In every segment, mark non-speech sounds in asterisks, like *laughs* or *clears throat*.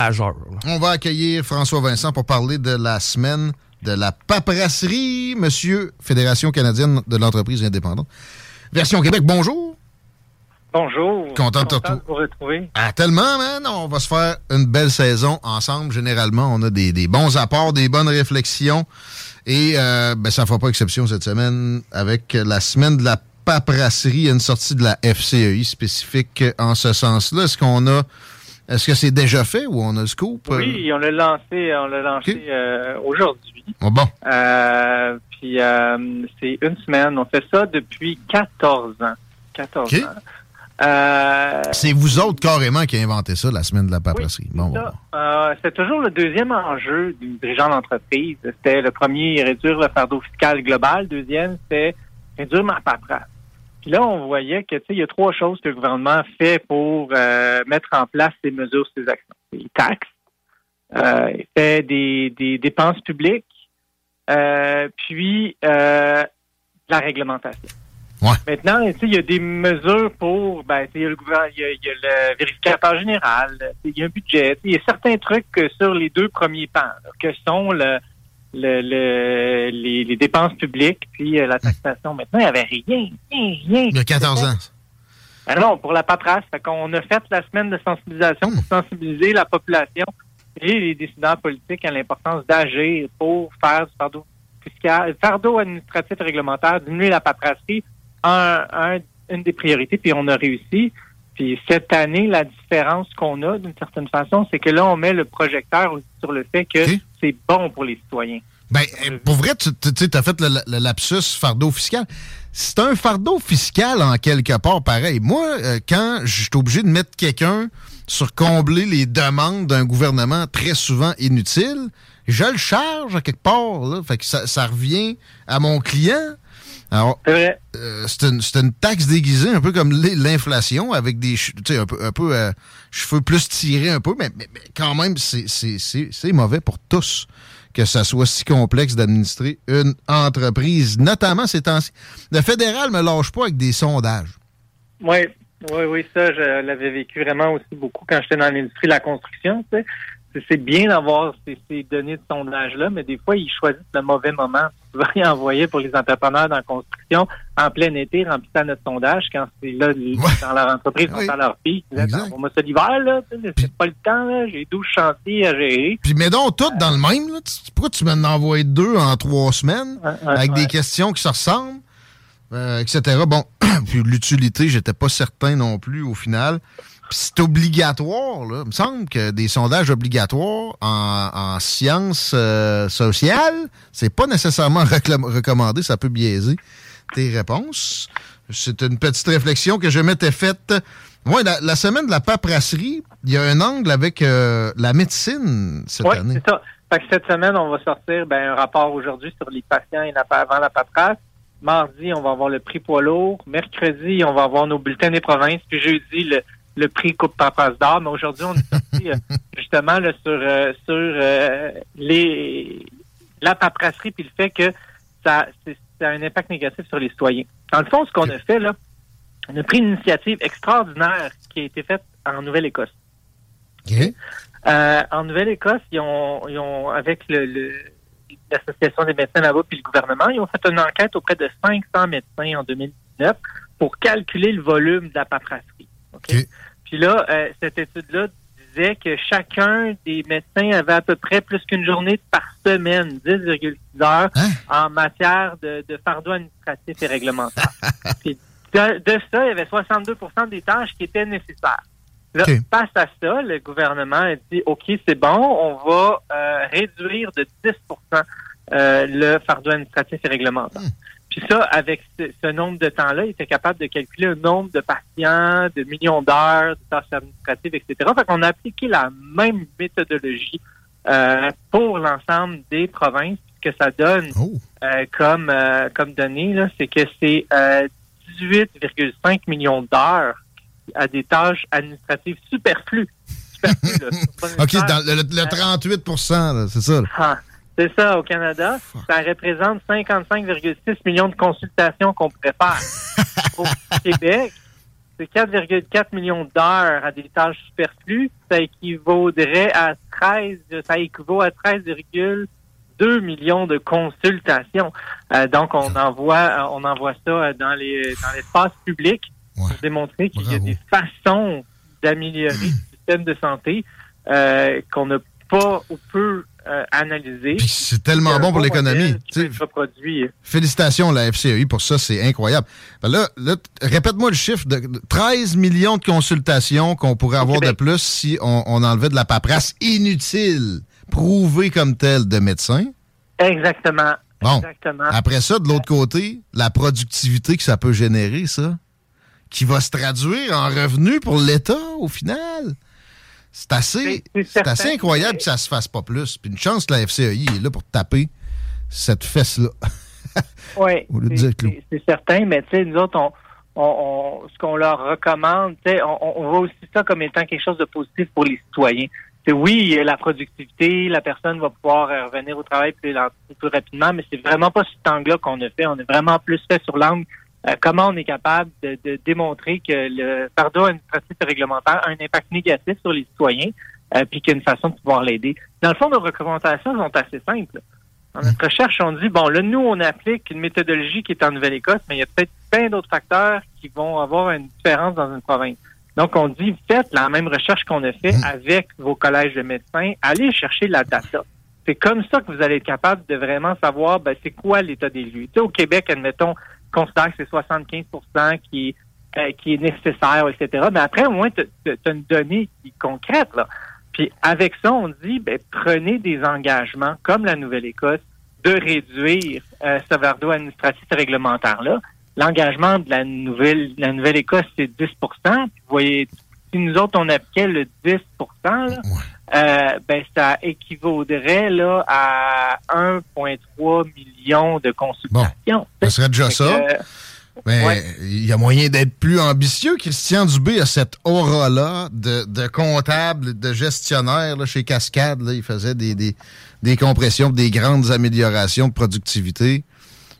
On va accueillir François Vincent pour parler de la semaine de la paperasserie, Monsieur Fédération canadienne de l'entreprise indépendante. Version Québec, bonjour. Bonjour. Content, de vous retrouver. Ah, tellement, man. On va se faire une belle saison ensemble. Généralement, on a des, des bons apports, des bonnes réflexions. Et euh, ben, ça ne fera pas exception cette semaine avec la semaine de la paperasserie, une sortie de la FCEI spécifique en ce sens-là. Est-ce qu'on a est-ce que c'est déjà fait ou on a le scoop? Oui, on l'a lancé, on l'a lancé euh, aujourd'hui. Oh bon. Euh, puis euh, c'est une semaine. On fait ça depuis 14 ans. 14 ans. c'est vous autres carrément qui avez inventé ça, la semaine de la paperasserie. bon, c'est toujours le deuxième enjeu du dirigeant d'entreprise. C'était le premier, réduire le fardeau fiscal global. Le deuxième, c'était réduire ma paperasse. Puis là, on voyait que il y a trois choses que le gouvernement fait pour euh, mettre en place ces mesures, ces actions. Il taxe, euh, il fait des, des dépenses publiques, euh, puis la réglementation. Ouais. Maintenant, il y a des mesures pour, ben, il y a le gouvernement, il y a, le vérificateur général, il y a un budget, il y a certains trucs sur les deux premiers pans, que sont le, le, les, dépenses publiques puis euh, la taxation. Maintenant, il n'y avait rien, rien, rien. Il y a 14 ans. Ben non, pour la paperasse. Fait qu'on a fait la semaine de sensibilisation pour sensibiliser la population et les décideurs politiques à l'importance d'agir pour faire du fardeau fiscal, fardeau administratif et réglementaire, diminuer la paperasserie, un, une des priorités, puis on a réussi. Puis cette année, la différence qu'on a, d'une certaine façon, c'est que là, on met le projecteur sur le fait que c'est bon pour les citoyens. Ben, euh, pour vrai, tu as fait le, lapsus fardeau fiscal. C'est un fardeau fiscal en quelque part pareil. Moi, euh, quand je suis obligé de mettre quelqu'un sur combler les demandes d'un gouvernement très souvent inutile, je le charge à quelque part. Là. Fait que ça revient à mon client. Alors, euh, c'est une, une, taxe déguisée, un peu comme l'inflation, avec des un peu, un peu euh, cheveux plus tirés un peu, mais, mais, quand même, c'est mauvais pour tous que ça soit si complexe d'administrer une entreprise, notamment ces temps-ci. Le fédéral me lâche pas avec des sondages. Oui, oui, oui, ça, je l'avais vécu vraiment aussi beaucoup quand j'étais dans l'industrie de la construction. Tu sais c'est bien d'avoir ces, données de sondage-là, mais des fois, ils choisissent le mauvais moment. Souvent, ils envoyer pour les entrepreneurs dans la construction en plein été, remplissant notre sondage, quand c'est là, dans leur entreprise, dans leur pied. Pour moi, c'est l'hiver, là, c'est pas le temps, là, j'ai 12 chantiers à gérer. Puis, mets donc tout dans le même, là. Pourquoi tu m'en envoies deux en trois semaines, avec des questions qui se ressemblent, euh, etc. Bon, *clears throat* puis l'utilité, j'étais pas certain non plus au final c'est obligatoire, là. Il me semble que des sondages obligatoires en, sciences euh, sociales, c'est pas nécessairement *laughs* recommandé, ça peut biaiser tes réponses. C'est une petite réflexion que je m'étais faite. Ouais, la, semaine de la paperasserie, il y a un angle avec euh, la médecine cette année. C'est ça. Fait que cette semaine, on va sortir ben, un rapport aujourd'hui sur les patients et avant la paperasse. Mardi, on va avoir le prix poids lourd. Mercredi, on va avoir nos bulletins des provinces. Puis jeudi, le, le prix Coupe Papas d'or, mais aujourd'hui, on est sorti euh, *laughs* justement sur, euh, sur euh, les la paperasserie puis le fait que ça, a un impact négatif sur les citoyens. Dans le fond, ce qu'on a fait, là, on a pris une initiative extraordinaire qui a été faite en Nouvelle-Écosse. en Nouvelle-Écosse, ils ont, ils ont, avec le, l'Association des médecins là-bas puis le gouvernement, ils ont fait une enquête auprès de 500 médecins en 2019 pour calculer le volume de la paperasserie. Puis là, euh, cette étude-là disait que chacun des médecins avait à peu près plus qu'une journée par semaine, 10,6 heures, Hein? en matière de, de fardeau administratif et réglementaire. *laughs* Puis de, de ça, il y avait 62% des tâches qui étaient nécessaires. Là, face à ça, le gouvernement a dit, OK, c'est bon, on va euh, réduire de 10% euh, le fardeau administratif et réglementaire. Puis ça, avec ce, ce nombre de temps-là, il était capable de calculer un nombre de patients, de millions d'heures, de tâches administratives, etc. Fait qu'on a appliqué la même méthodologie euh, pour l'ensemble des provinces. Ce que ça donne Oh. euh, comme euh, comme données, c'est que c'est euh, 18,5 millions d'heures à des tâches administratives superflues. *laughs* Superflues, là. OK, dans le, le- le 38 là, c'est ça. là. Ah, c'est ça, au Canada, ça représente 55,6 millions de consultations qu'on pourrait faire. *laughs* au Québec, c'est 4,4 millions d'heures à des tâches superflues. Ça équivaudrait à 13, ça équivaut à 13,2 millions de consultations. Euh, donc, on envoie, euh, on envoie ça euh, dans les, dans l'espace public Ouais. pour démontrer qu'il y a des façons d'améliorer le *clears throat* système de santé euh, qu'on n'a pas ou peu euh, analysé. C'est tellement bon pour l'économie. Félicitations la FCEI pour ça, c'est incroyable. Ben là, répète-moi le chiffre de de 13 millions de consultations qu'on pourrait avoir de plus si on, on enlevait de la paperasse inutile, prouvée comme telle de médecins. Exactement. Bon. Exactement. Après ça, de l'autre côté, la productivité que ça peut générer, ça, qui va se traduire en revenus pour l'État au final. C'est assez, incroyable que ça se fasse pas plus. Puis une chance que la FCEI est là pour taper cette fesse-là. *laughs* Oui, c'est- certain, mais tu sais, nous autres, on, on, on- ce qu'on leur recommande, on, on voit aussi ça comme étant quelque chose de positif pour les citoyens. C'est oui, la productivité, la personne va pouvoir euh, revenir au travail plus, rapidement, mais c'est vraiment pas cet angle-là qu'on a fait. On a vraiment plus fait sur l'angle euh, comment on est capable de, de démontrer que le fardeau administratif et réglementaire a un impact négatif sur les citoyens, euh, puis qu'il y a une façon de pouvoir l'aider. Dans le fond, nos recommandations sont assez simples. Dans notre recherche, on dit, bon, là, nous, on applique une méthodologie qui est en Nouvelle-Écosse, mais il y a peut-être plein d'autres facteurs qui vont avoir une différence dans une province. Donc, on dit, faites la même recherche qu'on a fait avec vos collèges de médecins, allez chercher la data. C'est comme ça que vous allez être capable de vraiment savoir, ben, c'est quoi l'état des lieux. Tu sais, au Québec, admettons, on considère que c'est 75 qui, euh, qui est nécessaire, etc. Mais après, au moins, tu as une donnée qui est concrète, là. Puis avec ça, on dit, ben, prenez des engagements, comme la Nouvelle-Écosse, de réduire euh, ce fardeau administratif réglementaire-là. L'engagement de la Nouvelle la Nouvelle-Écosse, c'est 10 Puis vous voyez, si nous autres, on appliquait le 10 là, euh, ben, ça équivaudrait là, à 1,3 million de consultations. Ça serait déjà ça. que, Mais Ouais. il y a moyen d'être plus ambitieux. Christian Dubé a cette aura-là de, de comptable, de gestionnaire là, chez Cascade. là. il faisait des, des, des compressions, des grandes améliorations de productivité.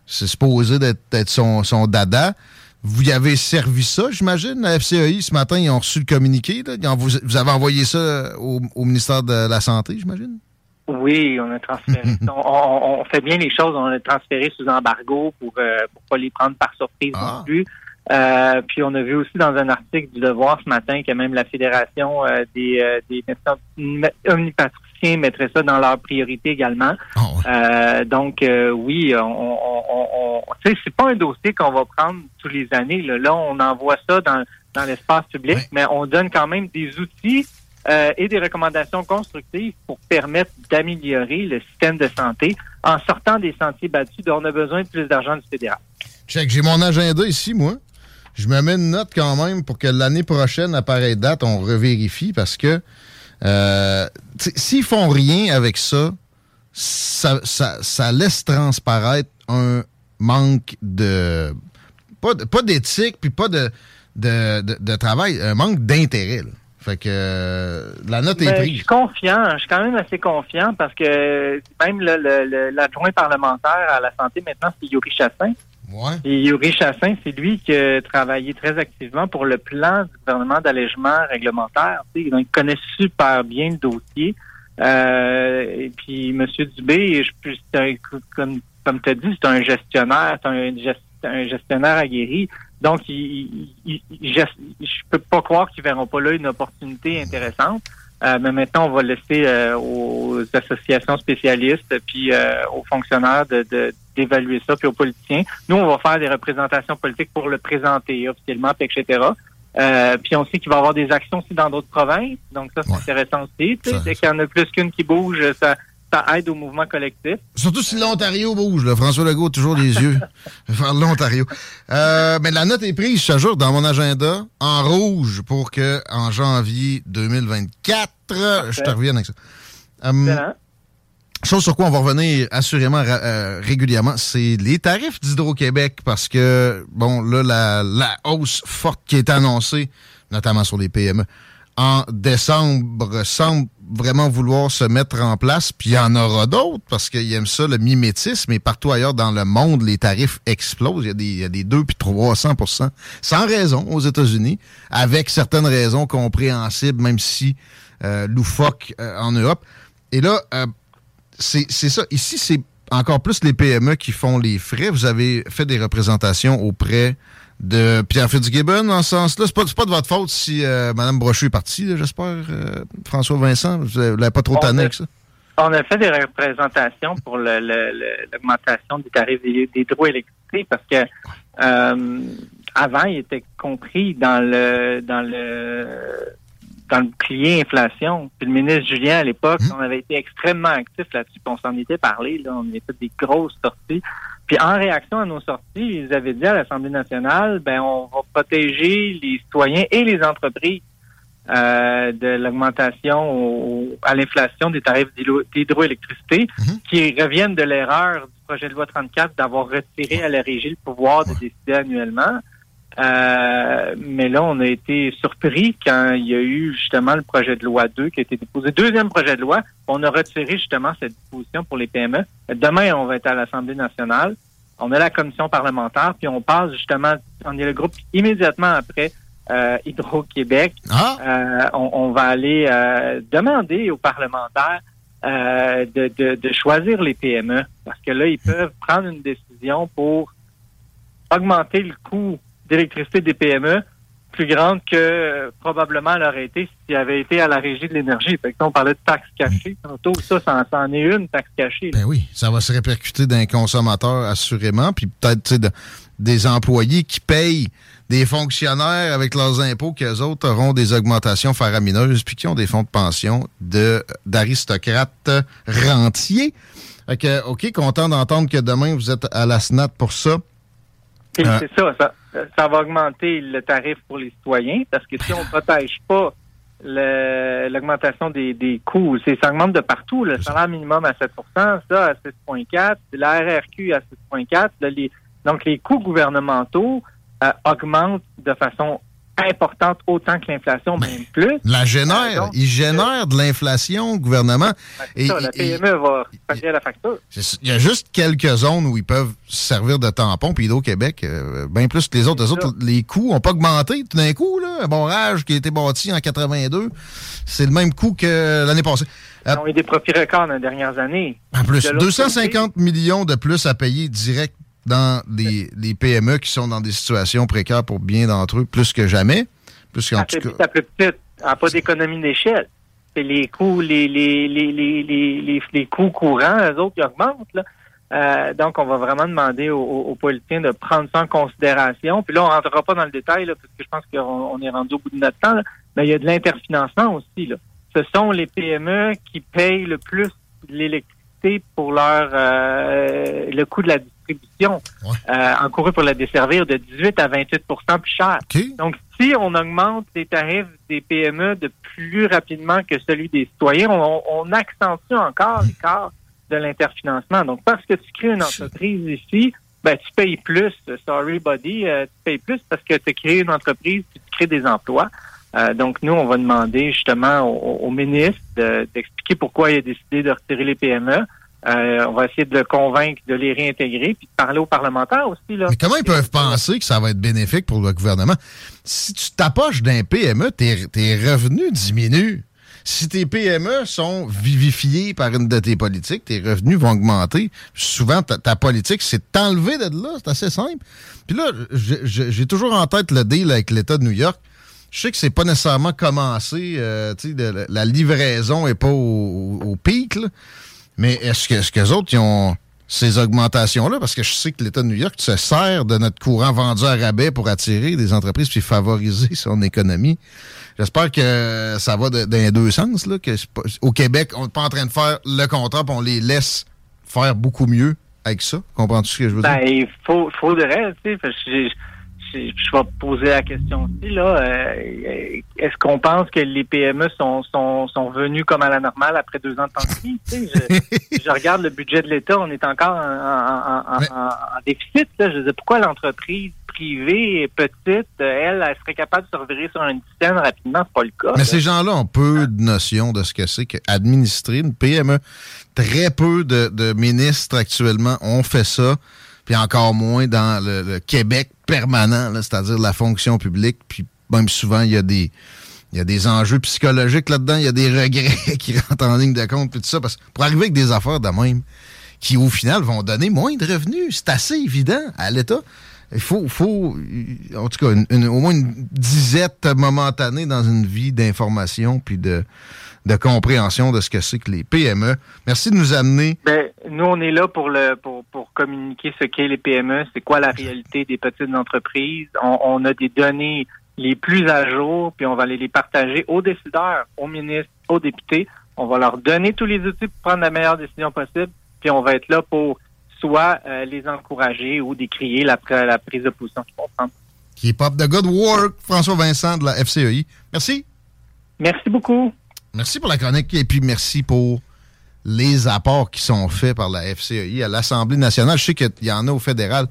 C'est supposé d'être d'être son, son dada. Vous y avez servi ça, j'imagine, la FCEI. Ce matin, ils ont reçu le communiqué. Là. Vous, vous avez envoyé ça au, au ministère de la Santé, j'imagine? Oui, on a transféré. *laughs* on, on- on fait bien les choses. On a transféré sous embargo pour euh, pour pas les prendre par surprise Ah. non plus. Euh, puis on a vu aussi dans un article du Devoir ce matin que même la Fédération euh, des, euh, des médecins omni- mettrait ça dans leur priorité également. Ah, ouais. Euh, donc euh, oui, on, on, c'est pas un dossier qu'on va prendre tous les années. Là, Là, on envoie ça dans, dans l'espace public, Ouais. mais on donne quand même des outils euh, et des recommandations constructives pour permettre d'améliorer le système de santé en sortant des sentiers battus dont on a besoin de plus d'argent du fédéral. Check, j'ai mon agenda ici, moi. Je me mets une note quand même pour que l'année prochaine, à pareille date, on revérifie parce que euh, s'ils font rien avec ça, ça, ça, ça laisse transparaître un manque de. Pas, d'éthique, puis pas de, de, de, de travail, un manque d'intérêt. Fait que euh, la note est Ben, je prise. suis confiant, je suis quand même assez confiant parce que même le- le- le- l'adjoint parlementaire à la santé maintenant, c'est Yuri Chassin. Et Yuri Chassin, c'est lui qui a travaillé très activement pour le plan du gouvernement d'allègement réglementaire. Donc, il connaît super bien le dossier. Euh, et puis, M. Dubé, je, un- comme, comme tu as dit, c'est un gestionnaire, c'est un, gest- un gestionnaire aguerri. Donc, je ne peux pas croire qu'ils verront pas là une opportunité intéressante. Euh, mais maintenant, on va laisser euh, aux associations spécialistes puis euh, aux fonctionnaires de, d'évaluer ça, puis aux politiciens. Nous, on va faire des représentations politiques pour le présenter officiellement, etc. puis on sait qu'il va y avoir des actions aussi dans d'autres provinces. Donc ça, c'est intéressant aussi. Dès qu'il y en a plus qu'une qui bouge, ça, ça aide au mouvement collectif. Surtout si l'Ontario bouge. Là. François Legault toujours les yeux *laughs* vers l'Ontario. Euh, mais la note est prise, je jour dans mon agenda, en rouge, pour que en janvier 2024, je te revienne avec ça. Euh, chose sur quoi on va revenir assurément euh, régulièrement, c'est les tarifs d'Hydro-Québec, parce que, bon, là, la, la hausse forte qui est annoncée, notamment sur les PME, en décembre semble vraiment vouloir se mettre en place, puis il y en aura d'autres parce qu'ils aiment ça, le mimétisme, et partout ailleurs dans le monde, les tarifs explosent. Il y a des, il y a des 2 puis 300 sans raison aux États-Unis, avec certaines raisons compréhensibles, même si euh, loufoque euh, en Europe. Et là, euh, c'est ça. Ici, c'est encore plus les PME qui font les frais. Vous avez fait des représentations auprès de Pierre Fitzgibbon dans ce sens-là. C'est pas, pas de votre faute si euh, Mme Brochu est partie, j'espère, euh, François Vincent. Vous l'avez pas trop tanné avec ça? On a fait des représentations pour l'augmentation des tarifs d'hydroélectricité parce que euh, avant, il était compris dans le dans le dans le bouclier inflation. Puis le ministre Julien, à l'époque, hum. on avait été extrêmement actif là-dessus, on s'en était parlé. Là, on avait fait des grosses sorties. Puis en réaction à nos sorties, ils avaient dit à l'Assemblée nationale, ben on va protéger les citoyens et les entreprises euh, de l'augmentation à l'inflation des tarifs d'hydroélectricité, mhm. qui reviennent de l'erreur du projet de loi 34 d'avoir retiré à la régie le pouvoir de décider annuellement. Euh, mais là, on a été surpris quand il y a eu justement le projet de loi 2 qui a été déposé. Deuxième projet de loi, on a retiré justement cette disposition pour les PME. Demain, on va être à l'Assemblée nationale. On a la commission parlementaire, puis on passe justement, on est le groupe immédiatement après euh, Hydro-Québec. Ah! Euh, on, va aller euh, demander aux parlementaires de, de, de choisir les PME parce que là, ils peuvent prendre une décision pour augmenter le coût d'électricité des PME plus grande que euh, probablement elle aurait été s'il avait été à la régie de l'énergie. On parlait de taxes cachées tantôt. Ça, ça, en est une, taxe cachée. Ben oui, ça va se répercuter d'un consommateur assurément, puis peut-être des employés qui payent des fonctionnaires avec leurs impôts qu'eux autres auront des augmentations faramineuses puis qui ont des fonds de pension de d'aristocrates rentiers. Fait OK, content d'entendre que demain vous êtes à la SNAT pour ça. Euh, c'est ça, ça ça va augmenter le tarif pour les citoyens parce que si on ne *laughs* protège pas l'augmentation des, des coûts, ça augmente de partout. Le salaire minimum à 7% ça à 6,4 la RRQ à 6,4 Donc, les coûts gouvernementaux euh, augmentent de façon importante autant que l'inflation, même plus. La génère, euh, il génère de l'inflation, le gouvernement. et, la PME va payer la facture. Il y a juste quelques zones où ils peuvent servir de tampon, puis au Québec, euh, bien plus que les autres. Les autres, les coûts n'ont pas augmenté tout d'un coup. Là. Un barrage qui a été bâti en 82, c'est le même coût que l'année passée. Ils ont eu des profits records dans les dernières années. En plus, 250 millions de plus à payer direct dans les, PME qui sont dans des situations précaires pour bien d'entre eux, plus que jamais. Plus qu'en tout cas. pas d'économie d'échelle. C'est les coûts, les, les, les, les, les, coûts courants, eux autres, qui augmentent. Là. Euh, donc, on va vraiment demander aux, politiciens de prendre ça en considération. Puis là, on ne rentrera pas dans le détail, là, parce que je pense qu'on est rendu au bout de notre temps. Mais il y a de l'interfinancement aussi. Là. Ce sont les PME qui payent le plus l'électricité pour leur euh, le coût de la distribution euh, encourue pour la desservir de 18 à 28% plus cher. Donc, si on augmente les tarifs des PME de plus rapidement que celui des citoyens, on, accentue encore l'écart de l'interfinancement. Donc, parce que tu crées une entreprise ici, ben, tu payes plus. Sorry, buddy, euh, tu payes plus parce que tu crées une entreprise, tu crées des emplois. Euh, donc, nous, on va demander justement au, ministre d'expliquer pourquoi il a décidé de retirer les PME. Euh, on va essayer de le convaincre de les réintégrer puis de parler aux parlementaires aussi. Là. Mais comment ils peuvent penser que ça va être bénéfique pour le gouvernement? Si tu t'approches d'un PME, tes, revenus diminuent. si tes PME sont vivifiés par une de tes politiques, tes revenus vont augmenter. Souvent, ta, politique, c'est t'enlever de là. C'est assez simple. Puis là, j'ai toujours en tête le deal avec l'État de New York. Je sais que c'est pas nécessairement commencé, euh, de, la livraison est pas au, pic, mais est-ce que, est-ce que les autres, ils ont ces augmentations-là? Parce que je sais que l'État de New York se sert de notre courant vendu à rabais pour attirer des entreprises puis favoriser *laughs* son économie. J'espère que ça va dans les deux sens. Là, que au Québec, on n'est pas en train de faire le contrat, on les laisse faire beaucoup mieux avec ça. Comprends-tu ce que je veux dire? Ben, il faut, faudrait, tu sais, je, je, vais poser la question aussi, là. Euh, est-ce qu'on pense que les PME sont, sont, sont venus comme à la normale après deux ans de pandémie? je, *laughs* je regarde le budget de l'État, on est encore en, déficit. Là. Je sais pourquoi l'entreprise privée petite, elle, elle serait capable de se revirer sur une scène rapidement? C'est pas le cas. Mais ces gens-là ont peu de notion de ce que c'est qu'administrer une PME. Très peu de, ministres actuellement ont fait ça, puis encore moins dans le, Québec permanent, c'est-à-dire la fonction publique. Puis même souvent, il y a des enjeux psychologiques là-dedans, il y a des regrets *laughs* qui rentrent en ligne de compte, puis tout ça. Parce que pour arriver avec des affaires de même, qui au final vont donner moins de revenus, c'est assez évident à l'État il faut, faut, en tout cas, au moins une disette momentanée dans une vie d'information puis de, de compréhension de ce que c'est que les PME. Merci de nous amener. Ben, nous, on est là pour le pour communiquer ce qu'est les PME, c'est quoi la réalité des petites entreprises. On, a des données les plus à jour, puis on va aller les partager aux décideurs, aux ministres, aux députés. On va leur donner tous les outils pour prendre la meilleure décision possible, puis on va être là pour soit euh, les encourager ou décrier la, la prise de position qu'ils vont prendre. Keep up the good work, François Vincent de la FCEI. Merci. Merci beaucoup. Merci pour la chronique et puis merci pour les apports qui sont faits par la FCEI à l'Assemblée nationale. Je sais qu'il y en a au fédéral,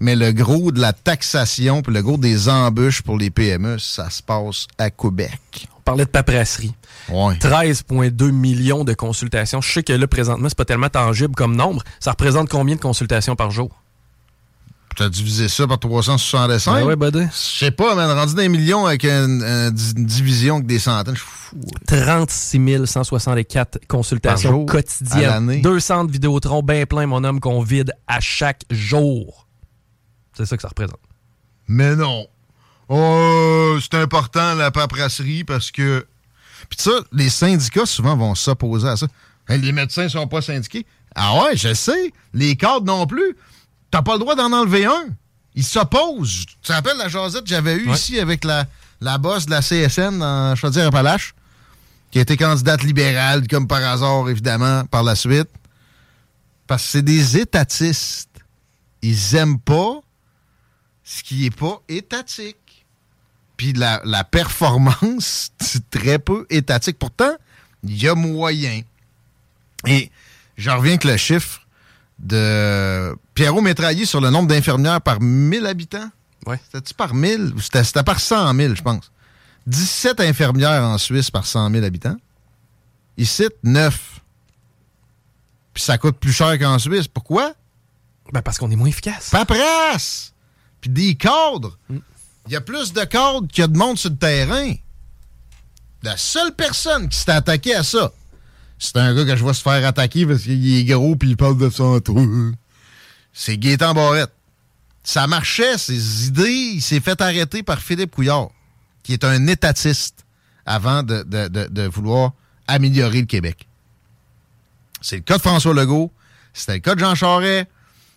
mais le gros de la taxation puis le gros des embûches pour les PME, ça se passe à Québec. On parlait de paperasserie. 13,2 millions de consultations. Je sais que là, présentement, c'est pas tellement tangible comme nombre. Ça représente combien de consultations par jour? Tu as divisé ça par 365? Oui, buddy. Je sais pas, man. Rendu des millions avec une, division avec des centaines, fou. 36 164 consultations quotidiennes. Deux centres Vidéotron bien plein, mon homme, qu'on vide à chaque jour. C'est ça que ça représente. Mais non. Oh, c'est important, la paperasserie, parce que puis ça, les syndicats, souvent, vont s'opposer à ça. les médecins sont pas syndiqués. Ah ouais, je sais. Les cadres non plus. T'as pas le droit d'en enlever un. Ils s'opposent. Tu te rappelles la jasette que j'avais eue ici avec la, la bosse de la CSN en Chaudière-Appalaches, qui était candidate libérale, comme par hasard, évidemment, par la suite. Parce que c'est des étatistes. Ils aiment pas ce qui est pas étatique puis la, performance, *laughs* c'est très peu étatique. Pourtant, il y a moyen. Et j'en reviens avec le chiffre de Pierrot Métraillé sur le nombre d'infirmières par 1000 habitants? Ouais. C'était-tu par 1000 ou c'était par 100 000, je pense? 17 infirmières en Suisse par 100 000 habitants. Ici, 9. Puis ça coûte plus cher qu'en Suisse. Pourquoi? Ben parce qu'on est moins efficace. Paperasse! Puis des cadres. Mm. Il y a plus de cadres qu'il y a de monde sur le terrain. La seule personne qui s'est attaquée à ça, c'est un gars que je vois se faire attaquer parce qu'il est gros puis il parle de santé. C'est Gaétan Barrette. Ça marchait, ses idées. Il s'est fait arrêter par Philippe Couillard, qui est un étatiste avant de, vouloir améliorer le Québec. C'est le cas de François Legault. C'était le cas de Jean Charest.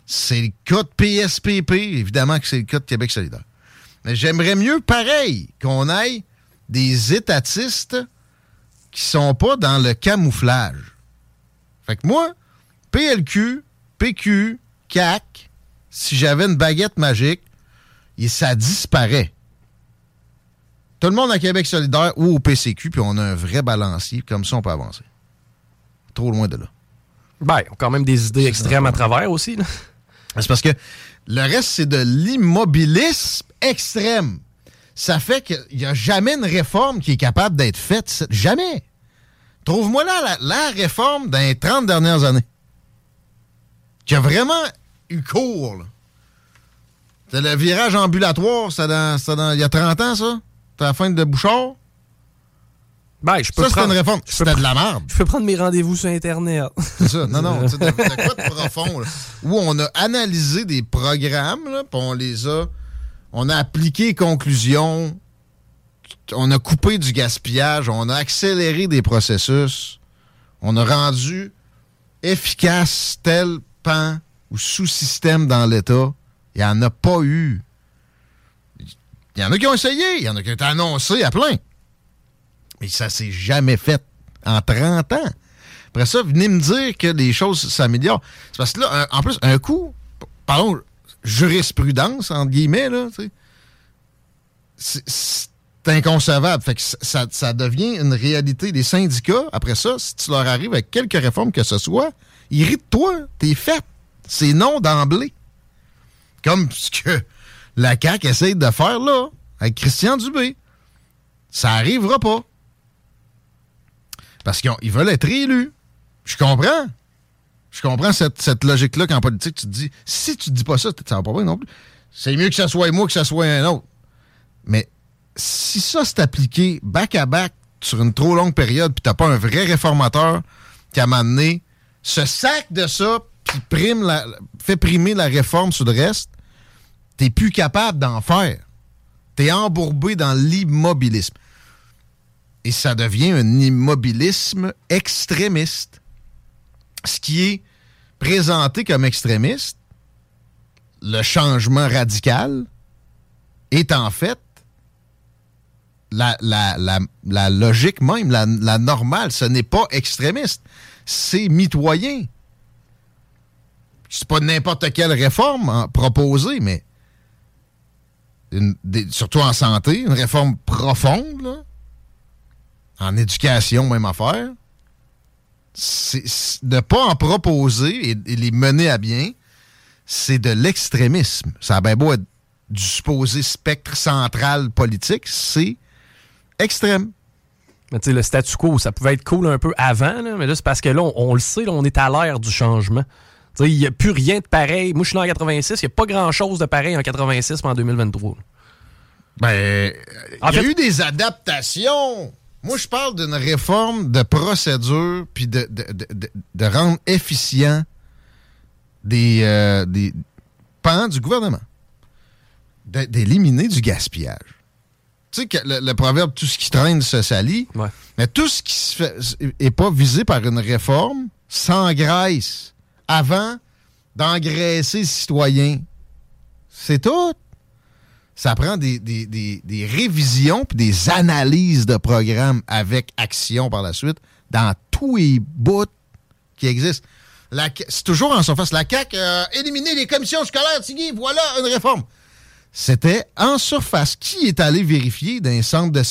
C'est le cas de PSPP. Évidemment que c'est le cas de Québec solidaire. Mais j'aimerais mieux, pareil, qu'on aille des étatistes qui sont pas dans le camouflage. Fait que moi, PLQ, PQ, CAC, si j'avais une baguette magique, et ça disparaît. Tout le monde à Québec solidaire ou au PCQ, puis on a un vrai balancier, comme ça on peut avancer. Trop loin de là. Ben, on a quand même des idées extrêmes à travers aussi. C'est parce que le reste, c'est de l'immobilisme extrême. Ça fait qu'il n'y a jamais une réforme qui est capable d'être faite. Jamais. Trouve-moi là la, réforme dans les 30 dernières années. Qui a vraiment eu cours. C'est le virage ambulatoire, c'est il y a 30 ans, ça? C'est la fin de Bouchard? Ben, je peux ça, c'était une réforme. C'était de la merde. Je peux prendre mes rendez-vous sur Internet. C'est ça. Non, non. C'est quoi de *laughs* profond, où on a analysé des programmes, puis on les a. On a appliqué conclusions. On a coupé du gaspillage. On a accéléré des processus. On a rendu efficace tel pan ou sous-système dans l'État. Il n'y en a pas eu. Il y en a qui ont essayé. Il y en a qui ont été annoncés à plein. Mais ça s'est jamais fait en 30 ans. Après ça, venez me dire que les choses s'améliorent. C'est parce que là, en plus, un coup, parlons jurisprudence, entre guillemets, là, c'est inconcevable. Fait que ça, ça, devient une réalité. des syndicats, après ça, si tu leur arrives avec quelques réformes que ce soit, ils rient de toi. T'es fait. C'est non d'emblée. Comme ce que la CAQ essaye de faire là, avec Christian Dubé. Ça arrivera pas. Parce qu'ils veulent être élus. Je comprends. Je comprends cette, logique-là qu'en politique, tu te dis, si tu te dis pas ça, ça va pas bien non plus. C'est mieux que ça soit moi que ça soit un autre. Mais si ça s'est appliqué back-à-back sur une trop longue période, puis t'as pas un vrai réformateur qui a amené ce sac de ça, puis prime la, fait primer la réforme sur le reste, t'es plus capable d'en faire. T'es embourbé dans l'immobilisme. Et ça devient un immobilisme extrémiste. Ce qui est présenté comme extrémiste, le changement radical, est en fait la, la, logique même, la, normale. Ce n'est pas extrémiste, c'est mitoyen. C'est pas n'importe quelle réforme proposée, mais surtout en santé, une réforme profonde, là, en éducation, même affaire, c'est, ne pas en proposer et, les mener à bien, c'est de l'extrémisme. Ça a bien beau être du supposé spectre central politique, c'est extrême. Mais tu sais, le statu quo, ça pouvait être cool un peu avant, mais là, c'est parce que là, on, le sait, on est à l'ère du changement. Il n'y a plus rien de pareil. Moi, je suis en 86, il n'y a pas grand-chose de pareil en 86 mais en 2023. Ben, il y a eu des adaptations. Moi, je parle d'une réforme de procédure puis de, de, rendre efficient des, euh, des pans du gouvernement. D'éliminer du gaspillage. Tu sais que le, proverbe tout ce qui traîne se salit, mais tout ce qui se fait est pas visé par une réforme s'engraisse avant d'engraisser les citoyens. C'est tout ça prend des, révisions puis des analyses de programmes avec action par la suite dans tous les bouts qui existent. C'est toujours en surface. La CAQ a éliminé les commissions scolaires, Tigui, voilà une réforme. C'était en surface. Qui est allé vérifier d'un centre de...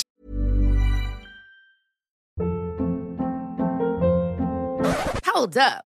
Hold up.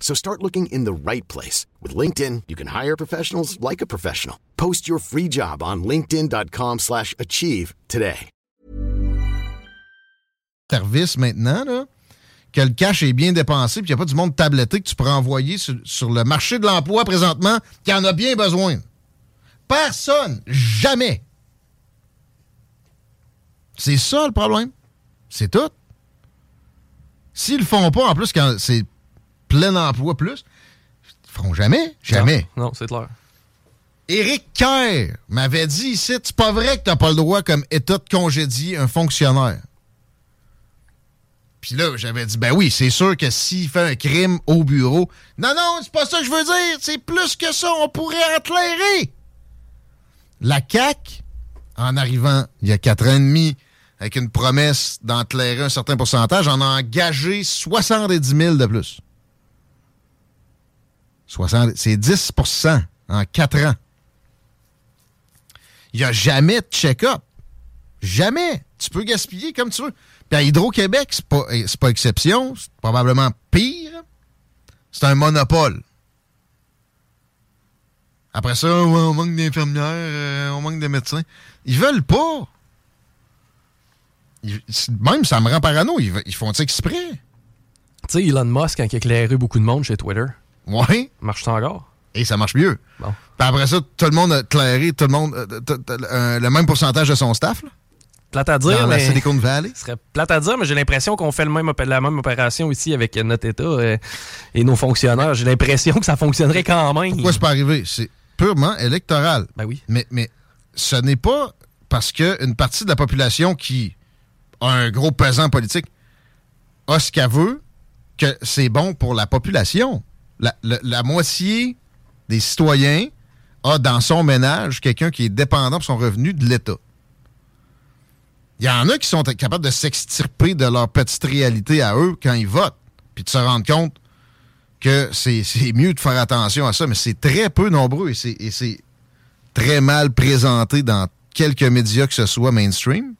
So start looking in the right place. With LinkedIn, you can hire professionals like a professional. Post your free job on linkedin.com slash achieve today. Service maintenant, là, que le cash est bien dépensé, puis il n'y a pas du monde tabletté que tu pourras envoyer sur, sur le marché de l'emploi présentement qui en a bien besoin. Personne, jamais. C'est ça le problème. C'est tout. S'ils le font pas, en plus, quand c'est plein emploi plus, ils feront jamais. Jamais. Non, c'est clair. Éric Kerr m'avait dit ici, c'est pas vrai que t'as pas le droit comme État de congédier un fonctionnaire. Puis là, j'avais dit, ben oui, c'est sûr que s'il fait un crime au bureau. Non, non, c'est pas ça que je veux dire. C'est plus que ça. On pourrait éclairer. La CAQ, en arrivant il y a quatre ans et demi avec une promesse d'enclairer un certain pourcentage, on a engagé 70 000 de plus. C'est 10% en quatre ans. Il n'y a jamais de check-up. Jamais. Tu peux gaspiller comme tu veux. Puis à Hydro-Québec, c'est pas, pas exception. C'est probablement pire. C'est un monopole. Après ça, on manque d'infirmières, euh, on manque de médecins. Ils veulent pas. même, ça me rend parano. Ils, font ça exprès. Tu sais, Elon Musk, quand il a éclairé beaucoup de monde chez Twitter. Ouais. Marche encore? Et ça marche mieux. Bon. Puis après ça, tout le monde a éclairé, tout le monde, euh, euh, le même pourcentage de son staff. Là. Plate à dire, Dans mais... la Silicon Valley. *laughs* Ce serait plate à dire, mais j'ai l'impression qu'on fait le même, la même opération ici avec notre État et nos fonctionnaires. J'ai l'impression que ça fonctionnerait quand même. Pourquoi c'est pas arrivé? C'est purement électoral. Ben oui. Mais, mais ce n'est pas parce qu'une partie de la population qui a un gros pesant politique a ce qu'elle veut que c'est bon pour la population. La, moitié des citoyens a dans son ménage quelqu'un qui est dépendant pour son revenu de l'État. Il y en a qui sont capables de s'extirper de leur petite réalité à eux quand ils votent, puis de se rendre compte que c'est mieux de faire attention à ça, mais c'est très peu nombreux et c'est très mal présenté dans quelques médias que ce soit mainstream.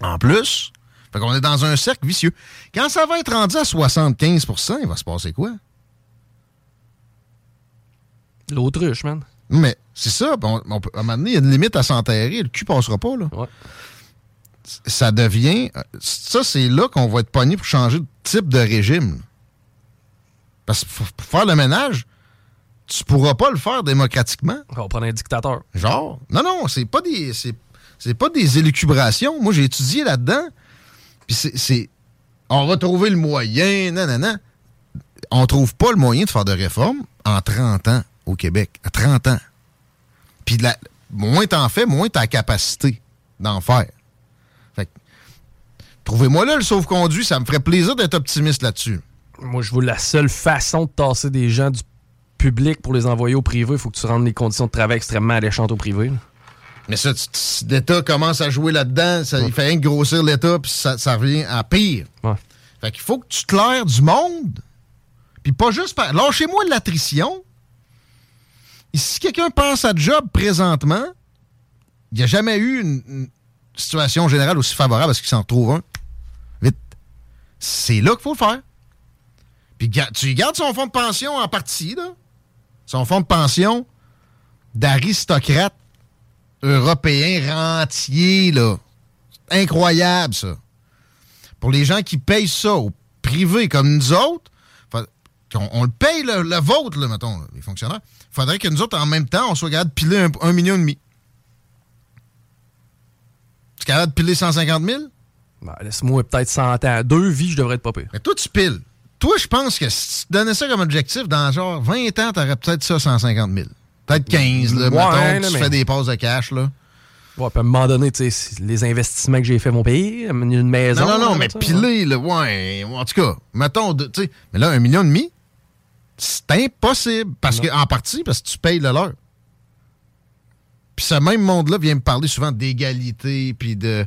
En plus, fait qu'on est dans un cercle vicieux. Quand ça va être rendu à 75% il va se passer quoi? L'autruche, man. Mais c'est ça. à un moment donné, il y a une limite à s'enterrer. Le cul passera pas, là. Ouais. Ça devient... Ça, c'est là qu'on va être pogné pour changer de type de régime. Parce que pour faire le ménage, tu pourras pas le faire démocratiquement. On va prendre un dictateur. Genre. Non, non, c'est pas des. C'est pas des élucubrations. Moi, j'ai étudié là-dedans. Puis c'est. On va trouver le moyen. Non, non, non. On trouve pas le moyen de faire de réformes en 30 ans au Québec. À 30 ans. Puis la, moins t'en fais, moins t'as la capacité d'en faire. Fait trouvez-moi là le sauve-conduit. Ça me ferait plaisir d'être optimiste là-dessus moi, je vois la seule façon de tasser des gens du public pour les envoyer au privé, il faut que tu rendes les conditions de travail extrêmement alléchantes au privé. Mais ça, l'État commence à jouer là-dedans, il fait rien que grossir l'État, puis ça, revient à pire. Fait qu'il faut que tu claires du monde, puis pas juste par... Lâchez-moi de l'attrition. Si quelqu'un pense à job présentement, il n'y a jamais eu une, situation générale aussi favorable à ce qu'il s'en trouve un. Vite. C'est là qu'il faut le faire. Puis tu gardes son fonds de pension en partie, là. Son fonds de pension d'aristocrate européen rentier, là. Incroyable, ça. Pour les gens qui payent ça au privé comme nous autres, on, le paye le, vôtre, là, mettons, les fonctionnaires. Il faudrait que nous autres, en même temps, on soit capable de piler un, million et demi. Tu es capable de piler 150 000? Ben, laisse-moi peut-être 100 ans. Deux vies, je devrais être pas pire. Mais toi, tu piles. Toi, je pense que si tu donnais ça comme objectif, dans genre 20 ans, t'aurais peut-être ça 150 000. Peut-être 15, là. mettons, tu fais des passes de cash, là. Ouais, puis à un moment donné, tu sais, les investissements que j'ai fait mon pays, une maison. Non, non, non, mais piler, là, ouais. En tout cas, mettons, tu sais, mais là, un million et demi, c'est impossible. Parce que, en partie, parce que tu payes le leur. Puis ce même monde-là vient me parler souvent d'égalité, puis de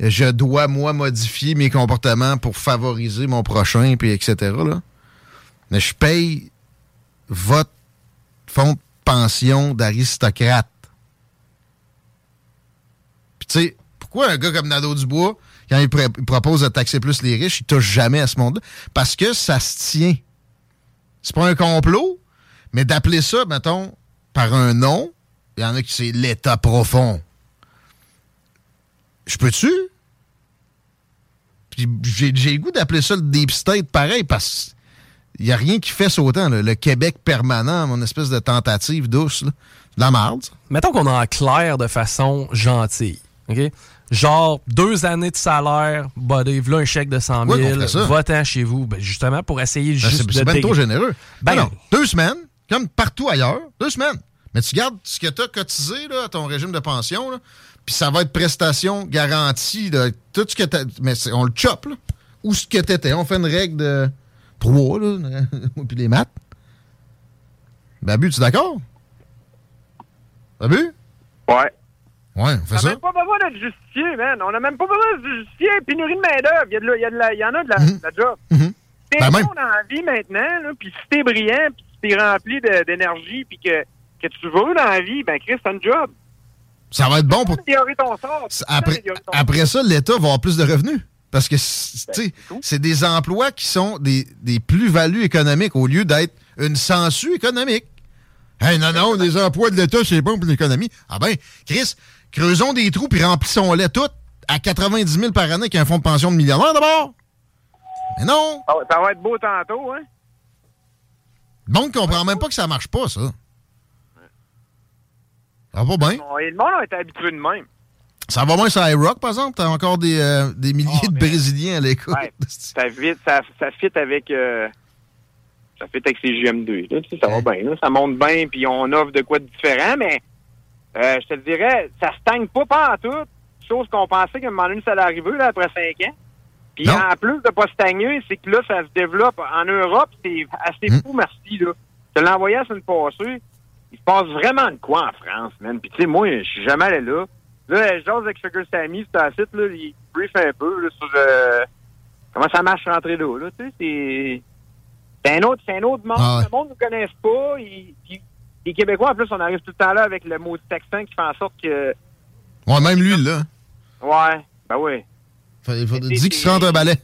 je dois, moi, modifier mes comportements pour favoriser mon prochain, puis etc. Là. Mais je paye votre fonds de pension d'aristocrate. Puis tu sais, pourquoi un gars comme Nadeau Dubois, quand il, propose de taxer plus les riches, il touche jamais à ce monde-là? Parce que ça se tient. C'est pas un complot, mais d'appeler ça, mettons, par un nom, il y en a qui c'est l'État profond. Je peux-tu? j'ai, le goût d'appeler ça le deep state pareil parce qu'il n'y a rien qui fait sautant. Le Québec permanent, mon espèce de tentative douce. de la merde. Mettons qu'on en clair de façon gentille. OK? Genre, deux années de salaire, buddy, voilà un chèque de 100 000, va chez vous. Ben, justement, pour essayer ben, juste c'est, de... C'est trop généreux. Ben, non, deux semaines, comme partout ailleurs, deux semaines. Mais tu gardes ce que tu as cotisé là, à ton régime de pension, puis ça va être prestation garantie. de tout ce que Mais on le chope, là. Où ce que t'étais? On fait une règle de 3, là. *laughs* puis les maths. Babu, tu es d'accord? Babu? Ouais. Ouais, on fait On ça. n'a même pas besoin d'être justifié, man. On n'a même pas besoin de justifier. Pénurie de main-d'œuvre. Il y, y, en a de la, de la job. Mhm. T'es Ben bon dans la vie maintenant, puis si t'es brillant, puis si t'es rempli d'énergie, puis que, que tu veux dans la vie, ben Chris, t'as une job. Ça va être bon pour. Ton sort. Après, améliorer ton après ça, l'État va avoir plus de revenus. Parce que c'est tu sais, Ben, c'est des emplois qui sont des, des plus-values économiques au lieu d'être une sangsue économique. Hey, non, non, des emplois de l'État, c'est bon pour l'économie. Ah ben, Chris, creusons des trous puis remplissons-les toutes à 90 000 par année avec un fonds de pension de millionnaire d'abord. Mais non, Ah Ça va être beau tantôt, hein? le monde comprend même pas que ça marche pas, ça. Ça va pas bien. Le monde a été habitué de même. Ça va moins sur iRock, par exemple? T'as encore des, euh, des milliers Ah, de mais- Brésiliens à l'écoute. Ouais, ça, fit, ça, ça fit avec... euh, ça fit avec ces GM2. Là, tu sais, ça va bien. là. Ça monte bien, puis on offre de quoi de différent, mais euh, je te dirais, ça stagne pas partout. Chose qu'on pensait qu'à un moment donné, ça allait arriver là, après cinq ans. Puis Non. en plus de pas stagner, c'est que là, ça se développe. En Europe, c'est assez Hmm. fou, merci. Là. Je te l'envoyais la semaine passée. Il se passe vraiment de quoi en France, man. Puis tu sais, moi, je suis jamais allé là. Là, j'ose avec Sugar Sammy, c'est un site, là, il brief un peu là, sur euh, comment ça marche rentrer là. là tu sais, c'est... C'est un autre, c'est un autre monde. Ah ouais. Le monde ne connaisse pas. Ils- ils- les Québécois, en plus, on arrive tout le temps là avec le mot accent qui fait en sorte que. Ouais, même lui, là. Ouais, ben oui. Il faut dire c'est- qu'il se rentre un balai.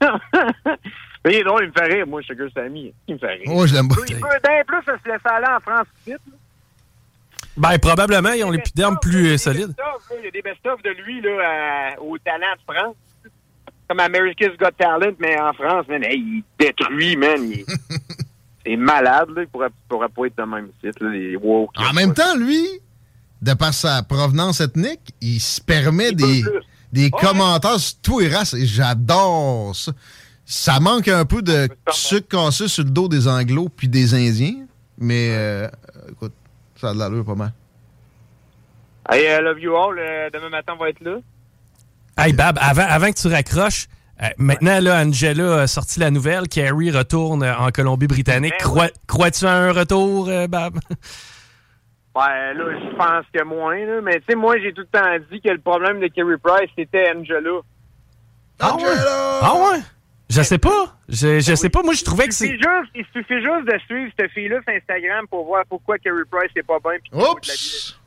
Mais *laughs* il est drôle, il me fait rire, moi, Sugar Sammy. Il me fait rire. Oh, je l'aime pas. Il peut d'un plus se laisser aller en France vite. là. Ben, probablement, ils ont l'épiderme plus euh, solide. Il y a des best-of de lui là, à- au talent de France. Comme America's Got Talent, mais en France, man, hey, il détruit, man. *laughs* C'est malade, là. Il pourrait, pourrait pas être dans le même site. Là, les woke, En même temps, lui, de par sa provenance ethnique, il se permet des, des Ouais. commentaires sur tout et races. Et j'adore ça. Ça manque un peu de sucre cassé sur le dos des Anglos puis des Indiens. Mais, euh, écoute, ça a de l'allure pas mal. Hey, I love you all. euh, demain matin, on va être là. Hey, Bab, avant, avant que tu raccroches, euh, maintenant, là, Angela a sorti la nouvelle. Carrie retourne euh, en Colombie-Britannique. Ben Crois- Crois-tu à un retour, euh, Bab? *laughs* Ouais, là, je pense que moins, là. Mais tu sais, moi, j'ai tout le temps dit que le problème de Kerry Price, c'était Angela. Ah ouais? Ah ouais? Je sais pas. Je, je sais pas. Moi, je trouvais que c'est. il suffit juste de suivre cette fille-là sur Instagram pour voir pourquoi Kerry Price n'est pas bien. Oups!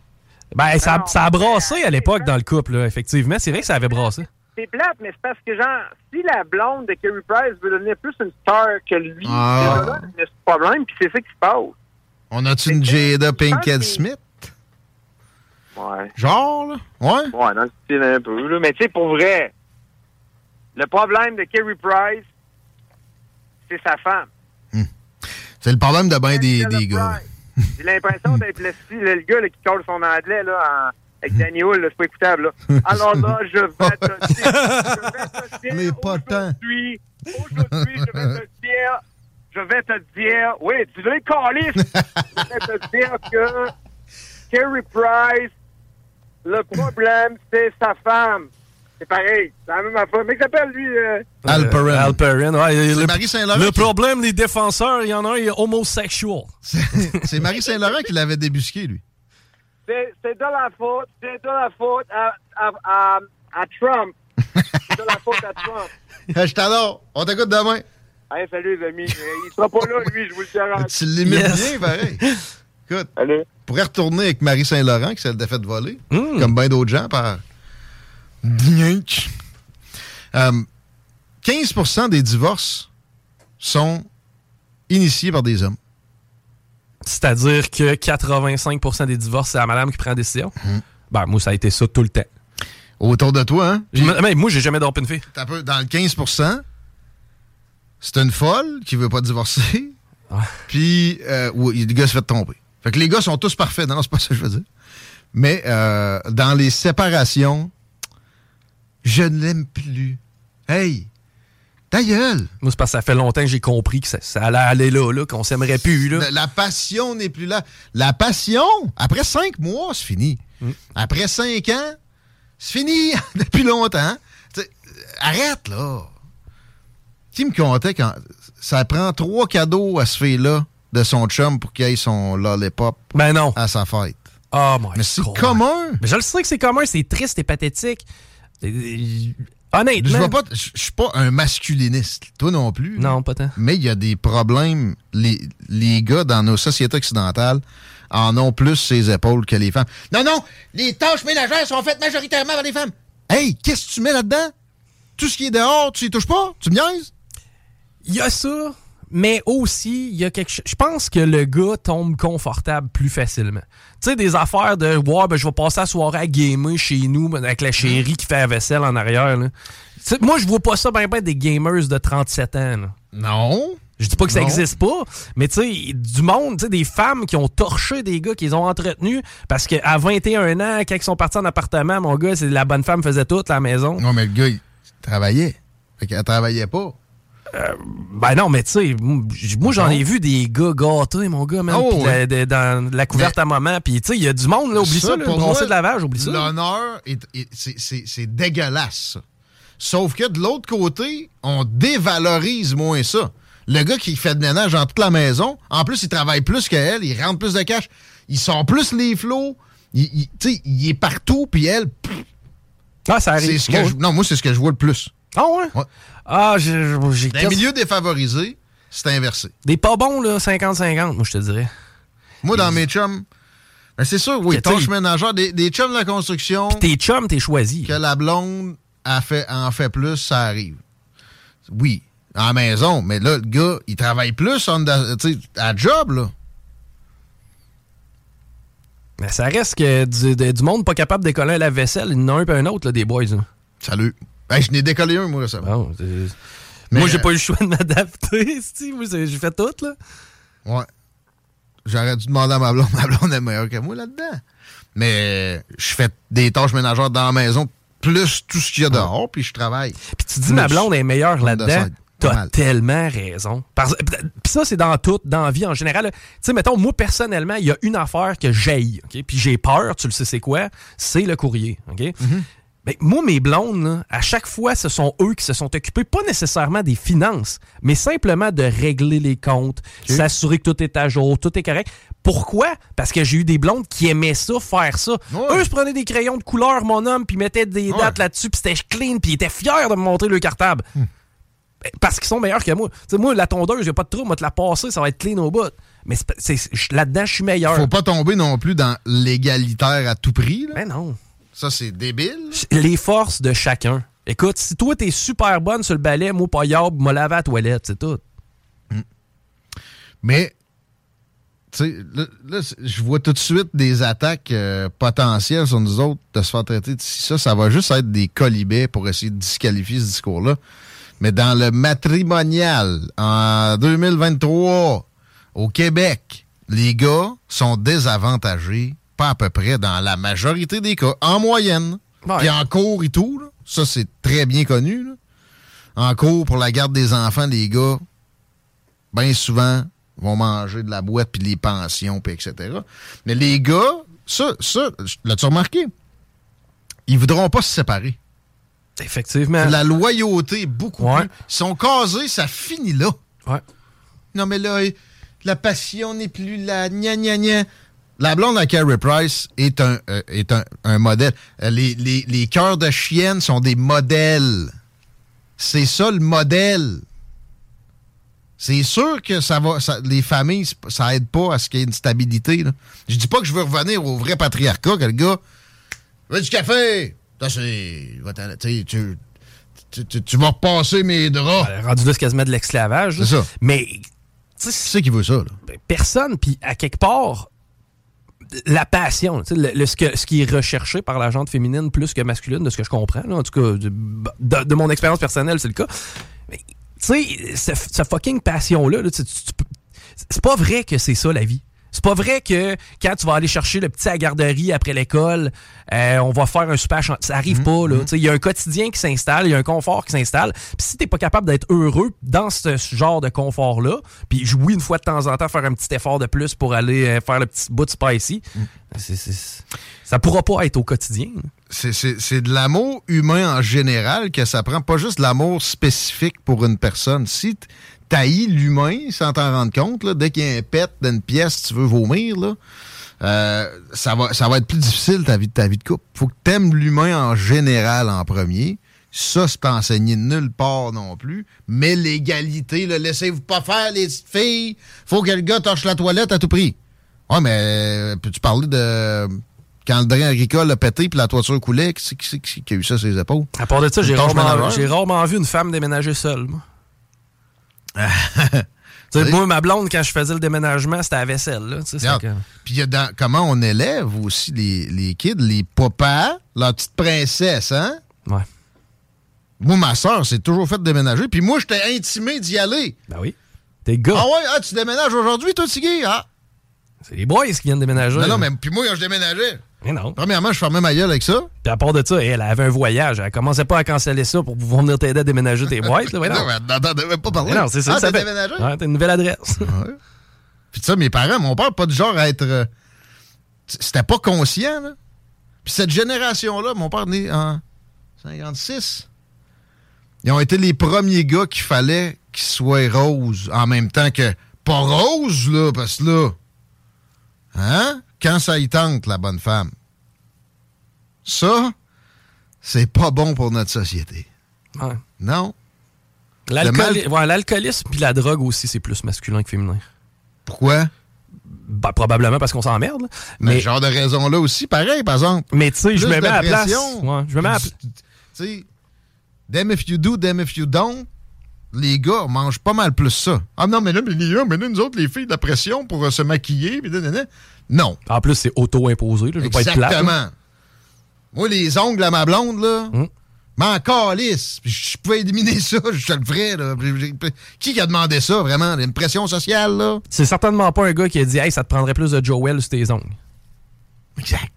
Ben, ça, Non, ça a brassé à l'époque dans le couple, là, effectivement. C'est vrai que ça avait brassé. C'est plate, mais c'est parce que, genre, si la blonde de Kerry Price veut devenir plus une star que lui, Ah. là, il y a ce problème, puis c'est ça qui se passe. On a-tu une Jada Pinkett Smith? Ouais. Genre, là? Ouais? Ouais, dans le style un peu, là. Mais tu sais, pour vrai, le problème de Kerry Price, c'est sa femme. C'est le problème de bien des, des gars. J'ai l'impression d'être *laughs* le, le gars là, qui colle son anglais là, en- avec Danny Hull, c'est pas écoutable. Là. *laughs* Alors là, je vais te dire, je vais te dire Mais pas tant. aujourd'hui, aujourd'hui, je vais te dire, je vais te dire, oui, tu veux calice, je vais te dire que Kerry Price, le problème, c'est sa femme. C'est pareil, c'est la même affaire. Mais il s'appelle, lui... euh, Alperin. Euh, Alperin, ouais. C'est Le, Marie Saint-Laurent. le qui- problème des défenseurs, il y en a un, il est homosexual. C'est c'est Marie Saint-Laurent qui l'avait débusqué, lui. C'est c'est de la faute, c'est de la faute à, à, à, à Trump. C'est de la faute à Trump. *laughs* Je t'adore. On t'écoute demain. Hey, salut les amis. Il sera pas là, lui, je vous le garantis. Tu l'imites Yes. bien, pareil. Écoute, Allez. pourrait retourner avec Marie Saint-Laurent, qui s'est fait voler, Mm. comme bien d'autres gens, par. Euh, 15% des divorces sont initiés par des hommes. C'est-à-dire que 85% des divorces, c'est la madame qui prend la décision? Mm. Ben, moi, ça a été ça tout le temps. Autour de toi, hein? Mais moi, j'ai jamais dormi une fille. T'as peu- dans le 15% c'est une folle qui veut pas divorcer. Puis, euh, ou le gars se fait tromper. Fait que les gars sont tous parfaits. Non, non, c'est pas ça que je veux dire. Mais euh, dans les séparations, je ne l'aime plus. Hey, ta gueule! Moi, c'est parce que ça fait longtemps que j'ai compris que ça, ça allait aller là, là qu'on s'aimerait plus. Là. La, la passion n'est plus là. La passion, après cinq mois, c'est fini. Après cinq ans, c'est fini *laughs* depuis longtemps. T'sais, arrête, là. Qui me comptait quand ça prend trois cadeaux à ce fille-là de son chum pour qu'il ait son lollipop Ben non. à sa fête? Oh my Mais c'est commun. Mais je le sais que c'est commun, c'est triste et pathétique. Je vois pas- suis pas un masculiniste. Toi non plus. Non, pas tant. Mais il y a des problèmes. Les, les gars dans nos sociétés occidentales en ont plus ses épaules que les femmes. Non, non, les tâches ménagères sont faites majoritairement par les femmes. Hey, qu'est-ce que tu mets là-dedans? Tout ce qui est dehors, tu y touches pas? Tu me niaises? Il y a ça, mais aussi, il y a quelque chose. Je pense que le gars tombe confortable plus facilement. Tu sais, des affaires de Ouais, ben, je vais passer la soirée à gamer chez nous ben, avec la chérie qui fait la vaisselle en arrière. là. Moi, je vois pas ça ben ben des gamers de 37 ans. là. Non. Je dis pas que ça Non. existe pas, mais tu sais, du monde, tu sais, des femmes qui ont torché des gars qu'ils ont entretenus parce qu'à 21 ans, quand ils sont partis en appartement, mon gars, c'est la bonne femme faisait tout à la maison. Non, mais le gars, il travaillait. Fait qu'elle travaillait pas. Ben non, mais tu sais, moi j'en ai vu des gars gâtés, mon gars, man, Oh, ouais. de- dans la couverte Mais- à maman, puis tu sais, il y a du monde, là, oublie ça, pour brasser moi, de lavage, oublie ça. L'honneur, est- est- c'est- dégueulasse. ça. Sauf que de l'autre côté, on dévalorise moins ça. Le gars qui fait de ménage dans toute la maison, en plus, il travaille plus qu'elle, il rentre plus de cash, il sort plus les flots, il, il- tu sais, il est partout, puis elle, pff, Ah, ça arrive. ce que Ouais. je- non, moi, c'est ce que je vois le plus. Ah ouais? Ouais. Ah, j'ai Dans les milieux défavorisés, c'est inversé. Des pas bons, là, 50-50, moi je te dirais. Moi, dans mes chums, ben, c'est sûr, oui, tâches ménagères, des, des chums de la construction, Tes chums, t'es choisi. que la blonde a fait, en fait plus, ça arrive. Oui, en maison, mais là, le gars, il travaille plus on the- tu sais, à job, là. Mais ça reste que du, de- du monde pas capable de décoller la vaisselle, il y en a un peu un autre, là, des boys. Là. Salut. Ben, je n'ai décollé un, moi, récemment. Bon, Mais, moi, j'ai euh, pas eu le choix de m'adapter. *laughs* Moi, j'ai fait tout, là. Ouais. J'aurais dû demander à ma blonde. *laughs* Ma blonde est meilleure que moi là-dedans. Mais je fais des tâches ménagères dans la maison, plus tout ce qu'il y a dehors, puis je travaille. Puis tu dis ma blonde est meilleure là-dedans. T'as tellement raison. Parce- Puis ça, c'est dans tout, dans la vie en général. Tu sais, mettons, moi, personnellement, il y a une affaire que j'aille, OK? Puis j'ai peur, tu le sais c'est quoi? C'est le courrier, OK? Mm-hmm. Ben, moi, mes blondes, là, à chaque fois, ce sont eux qui se sont occupés, pas nécessairement des finances, mais simplement de régler les comptes, s'assurer que tout est à jour, tout est correct. Pourquoi? Parce que j'ai eu des blondes qui aimaient ça, faire ça. Ouais. Eux se prenaient des crayons de couleur, mon homme, puis mettaient des Ouais. dates là-dessus, puis c'était clean, puis ils étaient fiers de me montrer le cartable. Hmm. Ben, Parce qu'ils sont meilleurs que moi. Tu sais, moi, la tondeuse, j'ai pas de trouble, moi, te la passer, ça va être clean au bout. Mais là-dedans, je suis meilleur. Faut pas tomber non plus dans l'égalitaire à tout prix. là. Ben non. Ça, c'est débile. Les forces de chacun. Écoute, si toi, t'es super bonne sur le balai, moi, pas yab, m'a lavé à la toilette, c'est tout. Mais, tu sais, là, je vois tout de suite des attaques euh, potentielles sur nous autres de se faire traiter de ci, ça. Ça va juste être des colibets pour essayer de disqualifier ce discours-là. Mais dans le matrimonial, en 2023, au Québec, les gars sont désavantagés, pas à peu près, dans la majorité des cas, en moyenne. Ouais. Puis en cours et tout, là. ça, c'est très bien connu. là. En cours, pour la garde des enfants, les gars, bien souvent, vont manger de la boîte, puis les pensions, puis etc. Mais les gars, ça, ça l'as-tu remarqué? Ils voudront pas se séparer. Effectivement. La loyauté, beaucoup Ouais. plus. Ils sont casés, ça finit là. Ouais. Non, mais là, la passion n'est plus là. Gna, gna, gna. La blonde à Carrie Price est un, euh, est un, un modèle. Euh, Les, les, les cœurs de chienne sont des modèles. C'est ça le modèle. C'est sûr que ça va, ça- les familles, ça aide pas à ce qu'il y ait une stabilité. Là. Je dis pas que je veux revenir au vrai patriarcat, que le gars veut du café. Tu Tu, tu, tu- vas repasser mes draps. Euh, Rendu là, c'est quasiment de l'esclavage. C'est ça. Mais, tu sais, Qui c'est qui veut ça, là? ben, personne, puis à quelque part, la passion, le, le- ce, qui est recherché par la gente féminine plus que masculine, de ce que je comprends, en tout cas, de, mon expérience personnelle, c'est le cas. Mais, tu sais, ce, ce fucking passion-là, là, c'est pas vrai que c'est ça la vie. C'est pas vrai que quand tu vas aller chercher le petit à la garderie après l'école, euh, on va faire un super Ça arrive pas, là. Sais, Il y a un quotidien qui s'installe, il y a un confort qui s'installe. Puis si t'es pas capable d'être heureux dans ce genre de confort-là, puis oui, une fois de temps en temps, faire un petit effort de plus pour aller euh, faire le petit bout de spicy, c'est- c'est- ça pourra pas être au quotidien. C'est de l'amour humain en général que ça prend, pas juste l'amour spécifique pour une personne. Si t'haïs l'humain sans t'en rendre compte, là, dès qu'il y a un pet dans une pièce, tu veux vomir, là, euh, ça, va, ça va être plus difficile ta vie, ta vie de couple. faut que tu aimes l'humain en général en premier. Ça, c'est enseigné nulle part non plus. Mais l'égalité, le laissez-vous pas faire, les petites filles. Faut que le gars torche la toilette à tout prix. Ouais, mais euh, peux-tu parler de quand le drain agricole a pété puis la toiture coulait? Qui c'est qui, qui, qui a eu ça sur les épaules? À part de ça, j'ai rarement, ménagère. j'ai rarement vu une femme déménager seule. *laughs* moi. Ma blonde, quand je faisais le déménagement, c'était à la vaisselle. Puis comment on élève aussi les, les kids, les papas, la petite princesse, hein? Ouais. Moi, ma soeur s'est toujours fait déménager, puis moi, j'étais intimé d'y aller. Ben oui. T'es gars. Ah ouais, ah, tu déménages aujourd'hui, toi, Tiggy? Ah! C'est les boys qui viennent déménager. Non, non, mais puis moi, quand je déménageais, Mais non. premièrement, je fermais ma gueule avec ça. Puis à part de ça, elle avait un voyage. Elle commençait pas à canceller ça pour pouvoir venir t'aider à déménager tes boîtes. là. Ouais, non. *laughs* Non, devait pas parler. Mais non, c'est ça. Ah, ça t'as fait- déménagé? T'as une nouvelle adresse. *laughs* Ouais. Puis ça, mes parents, mon père, pas du genre à être... euh, C'était pas conscient, là. Puis cette génération-là, mon père né en 56, ils ont été les premiers gars qu'il fallait qu'ils soient roses en même temps que... Pas rose, là, parce que là... Hein? Quand ça y tente, la bonne femme. Ça, c'est pas bon pour notre société. Ouais. Non? Ouais, L'alcoolisme puis la drogue aussi, c'est plus masculin que féminin. Pourquoi? Ben, probablement parce qu'on s'emmerde. là. Mais, Mais, genre de raison-là aussi, pareil, par exemple. mais tu sais, je me mets à la place. Ouais, je me mets à la Tu sais, them if you do, them if you don't. Les gars mangent pas mal plus ça. Ah non, mais là, mais gars, mais là, nous autres, les filles, de la pression pour euh, se maquiller. puis. Non. En plus, c'est auto-imposé. là. Je veux pas être plate. là. Exactement. Moi, les ongles à ma blonde, là, Hum. m'en calisse. Puis Je pouvais éliminer ça, je te le ferais. Là. J'ai- qui a demandé ça, vraiment? Une pression sociale, là? C'est certainement pas un gars qui a dit Hey, ça te prendrait plus de Joel sur tes ongles. Exact.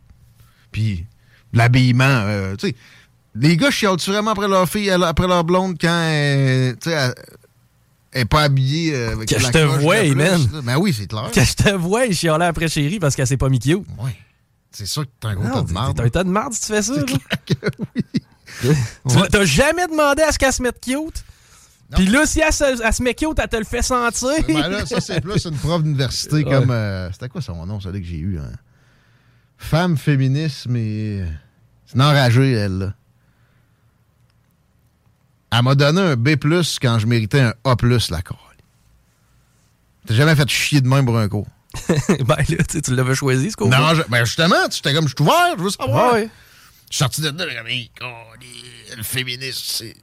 Puis l'habillement, euh, tu sais, les gars chialent-tu vraiment après leur fille, après leur blonde quand elle, sais, elle- elle est pas habillée euh, avec Que la je te vois, man. Ben oui, c'est clair. Que je te vois, il chialait après chérie parce qu'elle s'est pas mis cute. Ouais. C'est sûr que t'es un gros Non, tas de marde. T'es un tas de marde si tu fais ça. là. *laughs* Tu Ouais. l'as- T'as jamais demandé à ce qu'elle se mette cute? Puis là, si elle se, elle se met cute, elle te le fait sentir. Ben là, ça, c'est plus une prof d'université Ouais. comme. euh, C'était quoi son nom, celui que j'ai eu? hein? Femme féminisme et. C'est une enragée, elle, là. Elle m'a donné un B, quand je méritais un A, la colle. T'as jamais fait chier de même pour un cours. *laughs* ben là, tu l'avais choisi, ce cours. Non, je- ben justement, tu j'étais comme, je suis ouvert, je veux savoir. Ouais. Je suis sorti de là, j'ai comme, le féminisme, c'est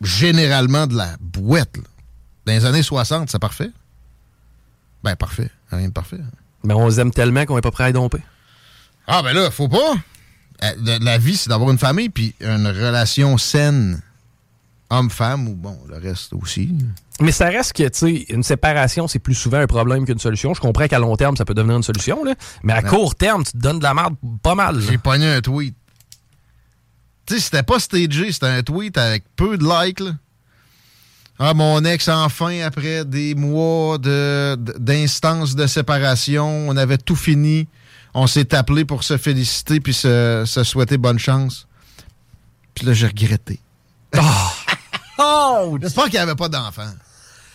généralement de la bouette. là. Dans les années 60, c'est parfait. Ben, parfait. Rien de parfait. Mais on les aime tellement qu'on est pas prêt à les domper. Ah, ben là, faut pas. Euh, La vie, c'est d'avoir une famille, puis une relation saine, homme-femme, ou bon, le reste aussi. Mais ça reste que, tu sais, une séparation, c'est plus souvent un problème qu'une solution. Je comprends qu'à long terme, ça peut devenir une solution, là. Mais à Non. court terme, tu te donnes de la merde pas mal. J'ai pogné un tweet. Tu sais, c'était pas stagé, c'était un tweet avec peu de likes, là. Ah, mon ex, enfin, après des mois de- d'instances de, séparation, on avait tout fini. On s'est appelé pour se féliciter puis se, se souhaiter bonne chance. Puis là, j'ai regretté. Oh! J'espère qu'il n'y avait pas d'enfant.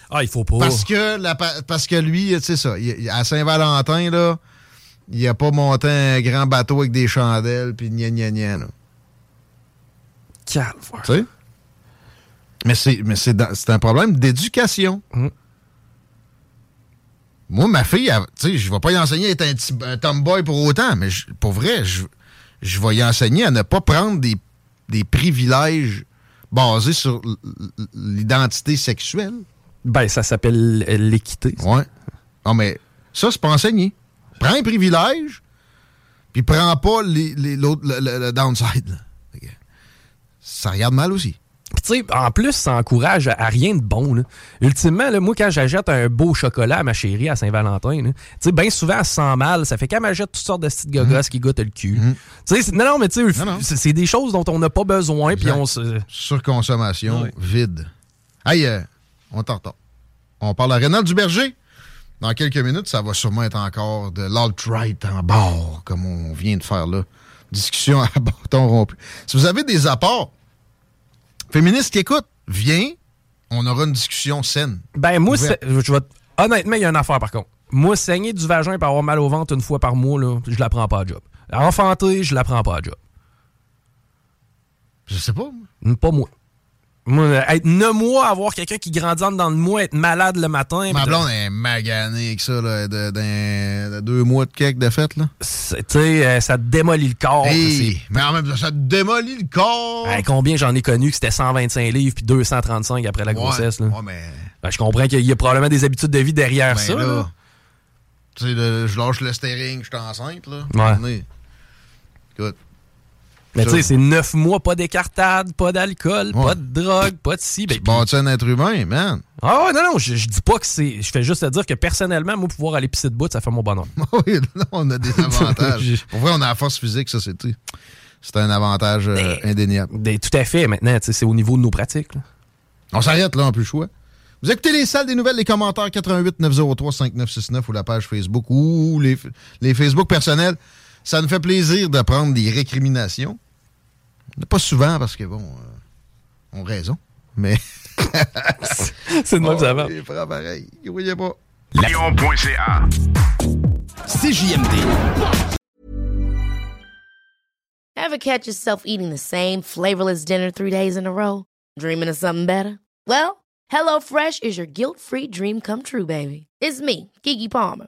Ah, il faut pas. Parce que, la pa- parce que lui, tu sais ça, il- à Saint-Valentin, là, il a pas monté un grand bateau avec des chandelles puis gna gna gna, là. Calvaire. Tu sais? Mais c'est, mais c'est, un problème d'éducation. Mm. Moi, ma fille, tu sais, je vais pas y enseigner à être un, tomboy pour autant, mais pour vrai, je, je vais y enseigner à ne pas prendre des, des privilèges basés sur l'identité sexuelle. Ben, ça s'appelle l'équité. Ouais. Non, mais ça, c'est pas enseigné. Prends un privilège, puis prends pas les, les- le, le- le downside. là. Ça regarde mal aussi. Puis tu sais, en plus, ça encourage à, à rien de bon. Là. Ultimement, là, moi, quand j'achète un beau chocolat à ma chérie à Saint-Valentin, tu sais, bien souvent, elle se sent mal. Ça fait qu'elle m'achète toutes sortes de petites gogosses qui goûtent le cul. Tu sais, non, non, mais tu sais, c'est des choses dont on n'a pas besoin, puis on se... Surconsommation vide. Hey, euh, on t'entend. On parle à Rénal Duberger. Dans quelques minutes, ça va sûrement être encore de l'alt-right en bord, comme on vient de faire là. Discussion à *laughs* bâton rompu. Si vous avez des apports, féministes qui écoutent, viens, on aura une discussion saine. Ben, moi, je vais... honnêtement, il y a une affaire, par contre. Moi, saigner du vagin et avoir mal au ventre une fois par mois, là, je la prends pas à job. Enfanter, je la prends pas à job. Je sais pas. Pas moi. Moi, être neuf mois, avoir quelqu'un qui grandit en dedans de moi, être malade le matin. Ma blonde est maganée avec ça, là, de, deux mois de cake de fête, là. c'est- Tu sais, euh, ça te démolit le corps. Hey, mais en même temps, ça te démolit le corps. Hey, combien j'en ai connu que c'était 125 livres puis 235 après la Ouais, grossesse. Là. ouais, mais. Ben, je comprends qu'il y a probablement des habitudes de vie derrière Ben ça. là. Tu sais, le- je lâche le steering, je suis enceinte, là. Ouais. Écoute. Mais tu sais, c'est 9 mois, pas d'écartade, pas d'alcool, Ouais. pas de drogue, pas de ci. Ben, Tu bâtis un être humain, man. Ah ouais, non, non, je, je dis pas que c'est. Je fais juste te dire que personnellement, moi, pouvoir aller pisser de bout, ça fait mon bonheur. *laughs* oui, là, on a des *laughs* avantages. Pour vrai, on a la force physique, ça, c'est tout. C'est un avantage euh, indéniable. Ben, tout à fait, maintenant, c'est au niveau de nos pratiques. là. On s'arrête là, on plus le choix. Vous écoutez les salles des nouvelles, les commentaires 88 903 5969 ou la page Facebook ou les, les Facebook personnels. Ça nous fait plaisir de prendre des récriminations. Pas souvent parce que bon, euh, on raison. Mais. *laughs* c'est de même que ça va. Il fera pareil. Il voyait pas. Lyon.ca CJMD. Ever catch yourself eating the same flavorless dinner three days in a row? Dreaming of something better? Well, HelloFresh is your guilt-free dream come true, baby. It's me, Kiki Palmer.